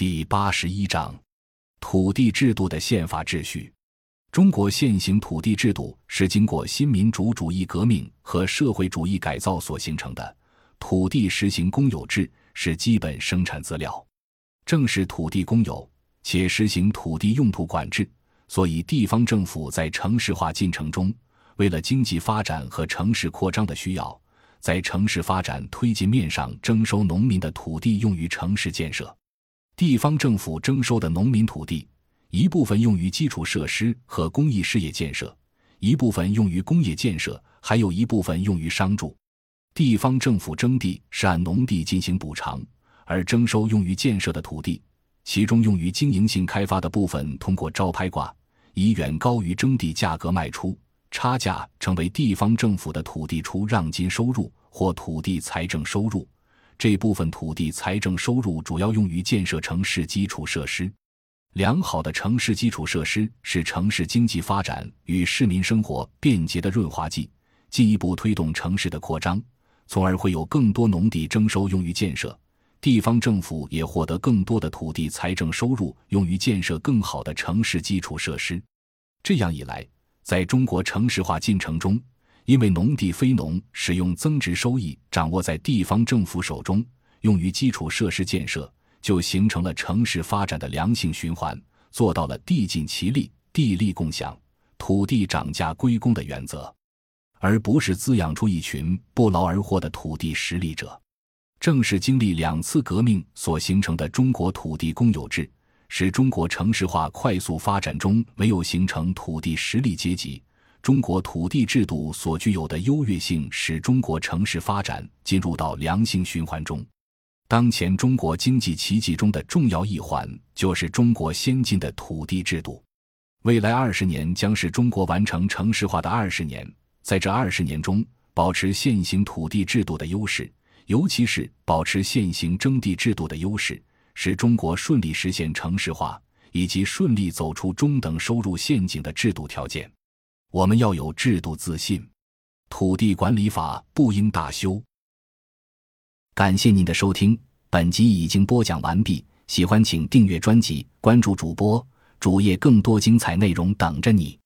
第八十一章：土地制度的宪法秩序。中国现行土地制度是经过新民主主义革命和社会主义改造所形成的。土地实行公有制，是基本生产资料。正是土地公有，且实行土地用途管制，所以地方政府在城市化进程中，为了经济发展和城市扩张的需要。在城市发展推进面上征收农民的土地用于城市建设，地方政府征收的农民土地，一部分用于基础设施和公益事业建设，一部分用于工业建设，还有一部分用于商住。地方政府征地是按农地进行补偿，而征收用于建设的土地，其中用于经营性开发的部分，通过招拍挂，以远高于征地价格卖出。差价成为地方政府的土地出让金收入或土地财政收入，这部分土地财政收入主要用于建设城市基础设施。良好的城市基础设施是城市经济发展与市民生活便捷的润滑剂，进一步推动城市的扩张，从而会有更多农地征收用于建设，地方政府也获得更多的土地财政收入用于建设更好的城市基础设施。这样一来。在中国城市化进程中，因为农地非农使用增值收益掌握在地方政府手中，用于基础设施建设，就形成了城市发展的良性循环，做到了地尽其力、地利共享、土地涨价归公的原则，而不是滋养出一群不劳而获的土地实力者。正是经历两次革命所形成的中国土地公有制。使中国城市化快速发展中没有形成土地实力阶级，中国土地制度所具有的优越性使中国城市发展进入到良性循环中。当前中国经济奇迹中的重要一环就是中国先进的土地制度。未来二十年将是中国完成城市化的二十年，在这二十年中，保持现行土地制度的优势，尤其是保持现行征地制度的优势。使中国顺利实现城市化，以及顺利走出中等收入陷阱的制度条件，我们要有制度自信。土地管理法不应大修。感谢您的收听，本集已经播讲完毕。喜欢请订阅专辑，关注主播主页，更多精彩内容等着你。